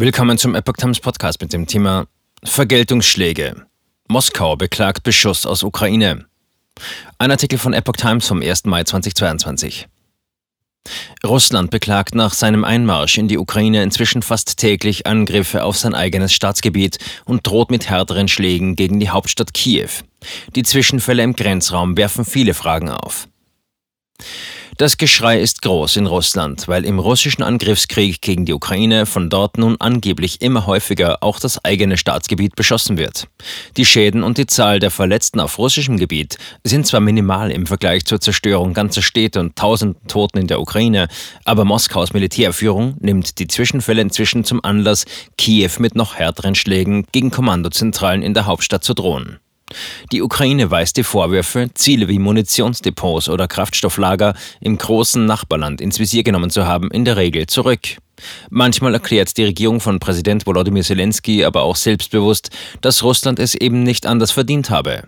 Willkommen zum Epoch Times Podcast mit dem Thema Vergeltungsschläge. Moskau beklagt Beschuss aus Ukraine. Ein Artikel von Epoch Times vom 1. Mai 2022. Russland beklagt nach seinem Einmarsch in die Ukraine inzwischen fast täglich Angriffe auf sein eigenes Staatsgebiet und droht mit härteren Schlägen gegen die Hauptstadt Kiew. Die Zwischenfälle im Grenzraum werfen viele Fragen auf. Das Geschrei ist groß in Russland, weil im russischen Angriffskrieg gegen die Ukraine von dort nun angeblich immer häufiger auch das eigene Staatsgebiet beschossen wird. Die Schäden und die Zahl der Verletzten auf russischem Gebiet sind zwar minimal im Vergleich zur Zerstörung ganzer Städte und tausenden Toten in der Ukraine, aber Moskaus Militärführung nimmt die Zwischenfälle inzwischen zum Anlass, Kiew mit noch härteren Schlägen gegen Kommandozentralen in der Hauptstadt zu drohen. Die Ukraine weist die Vorwürfe, Ziele wie Munitionsdepots oder Kraftstofflager im großen Nachbarland ins Visier genommen zu haben, in der Regel zurück. Manchmal erklärt die Regierung von Präsident Volodymyr Zelensky aber auch selbstbewusst, dass Russland es eben nicht anders verdient habe.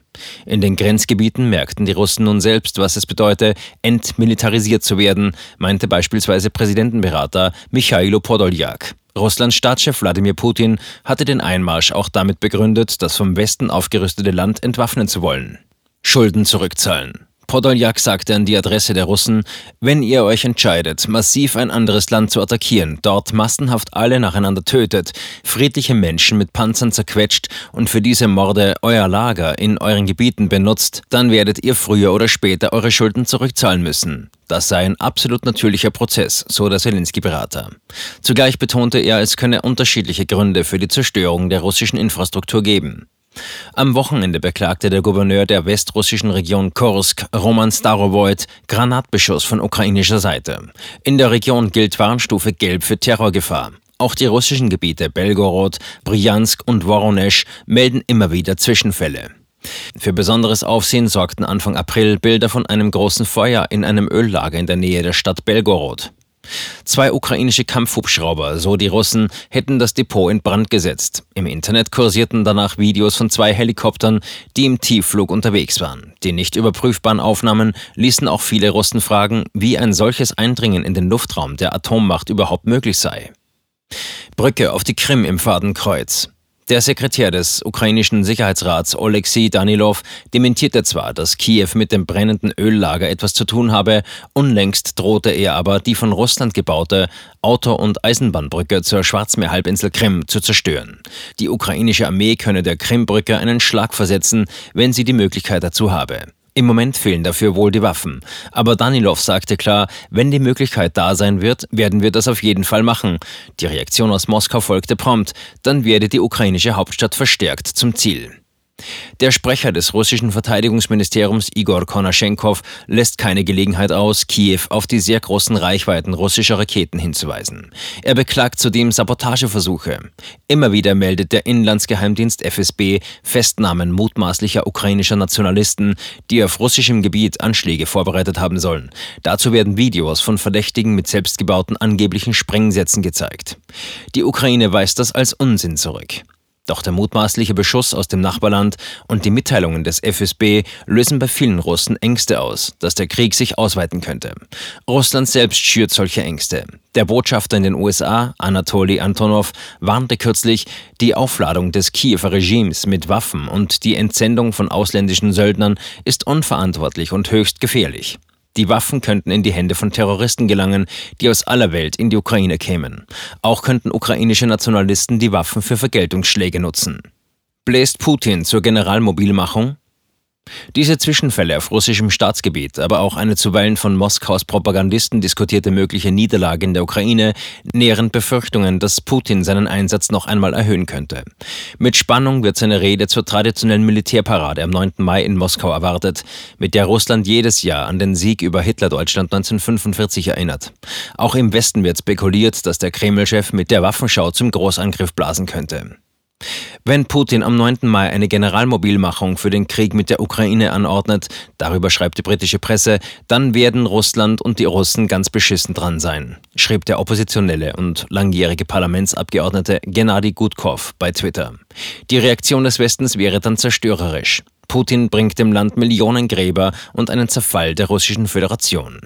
In den Grenzgebieten merkten die Russen nun selbst, was es bedeute, entmilitarisiert zu werden, meinte beispielsweise Präsidentenberater Michailo Podoljak. Russlands Staatschef Wladimir Putin hatte den Einmarsch auch damit begründet, das vom Westen aufgerüstete Land entwaffnen zu wollen. Schulden zurückzahlen. Podoljak sagte an die Adresse der Russen, wenn ihr euch entscheidet, massiv ein anderes Land zu attackieren, dort massenhaft alle nacheinander tötet, friedliche Menschen mit Panzern zerquetscht und für diese Morde euer Lager in euren Gebieten benutzt, dann werdet ihr früher oder später eure Schulden zurückzahlen müssen. Das sei ein absolut natürlicher Prozess, so der Zelensky-Berater. Zugleich betonte er, es könne unterschiedliche Gründe für die Zerstörung der russischen Infrastruktur geben. Am Wochenende beklagte der Gouverneur der westrussischen Region Kursk, Roman Starovoit, Granatbeschuss von ukrainischer Seite. In der Region gilt Warnstufe Gelb für Terrorgefahr. Auch die russischen Gebiete Belgorod, Bryansk und Voronezh melden immer wieder Zwischenfälle. Für besonderes Aufsehen sorgten Anfang April Bilder von einem großen Feuer in einem Öllager in der Nähe der Stadt Belgorod. Zwei ukrainische Kampfhubschrauber, so die Russen, hätten das Depot in Brand gesetzt. Im Internet kursierten danach Videos von zwei Helikoptern, die im Tiefflug unterwegs waren. Die nicht überprüfbaren Aufnahmen ließen auch viele Russen fragen, wie ein solches Eindringen in den Luftraum der Atommacht überhaupt möglich sei. Brücke auf die Krim im Fadenkreuz. Der Sekretär des ukrainischen Sicherheitsrats Oleksiy Danilov dementierte zwar, dass Kiew mit dem brennenden Öllager etwas zu tun habe, unlängst drohte er aber, die von Russland gebaute Auto- und Eisenbahnbrücke zur Schwarzmeerhalbinsel Krim zu zerstören. Die ukrainische Armee könne der Krimbrücke einen Schlag versetzen, wenn sie die Möglichkeit dazu habe. Im Moment fehlen dafür wohl die Waffen. Aber Danilov sagte klar, wenn die Möglichkeit da sein wird, werden wir das auf jeden Fall machen. Die Reaktion aus Moskau folgte prompt. Dann werde die ukrainische Hauptstadt verstärkt zum Ziel. Der Sprecher des russischen Verteidigungsministeriums Igor Konaschenkov lässt keine Gelegenheit aus, Kiew auf die sehr großen Reichweiten russischer Raketen hinzuweisen. Er beklagt zudem Sabotageversuche. Immer wieder meldet der Inlandsgeheimdienst FSB Festnahmen mutmaßlicher ukrainischer Nationalisten, die auf russischem Gebiet Anschläge vorbereitet haben sollen. Dazu werden Videos von Verdächtigen mit selbstgebauten angeblichen Sprengsätzen gezeigt. Die Ukraine weist das als Unsinn zurück. Doch der mutmaßliche Beschuss aus dem Nachbarland und die Mitteilungen des FSB lösen bei vielen Russen Ängste aus, dass der Krieg sich ausweiten könnte. Russland selbst schürt solche Ängste. Der Botschafter in den USA, Anatoly Antonov, warnte kürzlich, die Aufladung des Kiewer Regimes mit Waffen und die Entsendung von ausländischen Söldnern ist unverantwortlich und höchst gefährlich. Die Waffen könnten in die Hände von Terroristen gelangen, die aus aller Welt in die Ukraine kämen. Auch könnten ukrainische Nationalisten die Waffen für Vergeltungsschläge nutzen. Bläst Putin zur Generalmobilmachung? Diese Zwischenfälle auf russischem Staatsgebiet, aber auch eine zuweilen von Moskaus Propagandisten diskutierte mögliche Niederlage in der Ukraine nähren Befürchtungen, dass Putin seinen Einsatz noch einmal erhöhen könnte. Mit Spannung wird seine Rede zur traditionellen Militärparade am 9. Mai in Moskau erwartet, mit der Russland jedes Jahr an den Sieg über Hitler-Deutschland 1945 erinnert. Auch im Westen wird spekuliert, dass der Kreml-Chef mit der Waffenschau zum Großangriff blasen könnte. Wenn Putin am 9. Mai eine Generalmobilmachung für den Krieg mit der Ukraine anordnet, darüber schreibt die britische Presse, dann werden Russland und die Russen ganz beschissen dran sein, schrieb der oppositionelle und langjährige Parlamentsabgeordnete Gennady Gutkov bei Twitter. Die Reaktion des Westens wäre dann zerstörerisch. Putin bringt dem Land Millionen Gräber und einen Zerfall der russischen Föderation.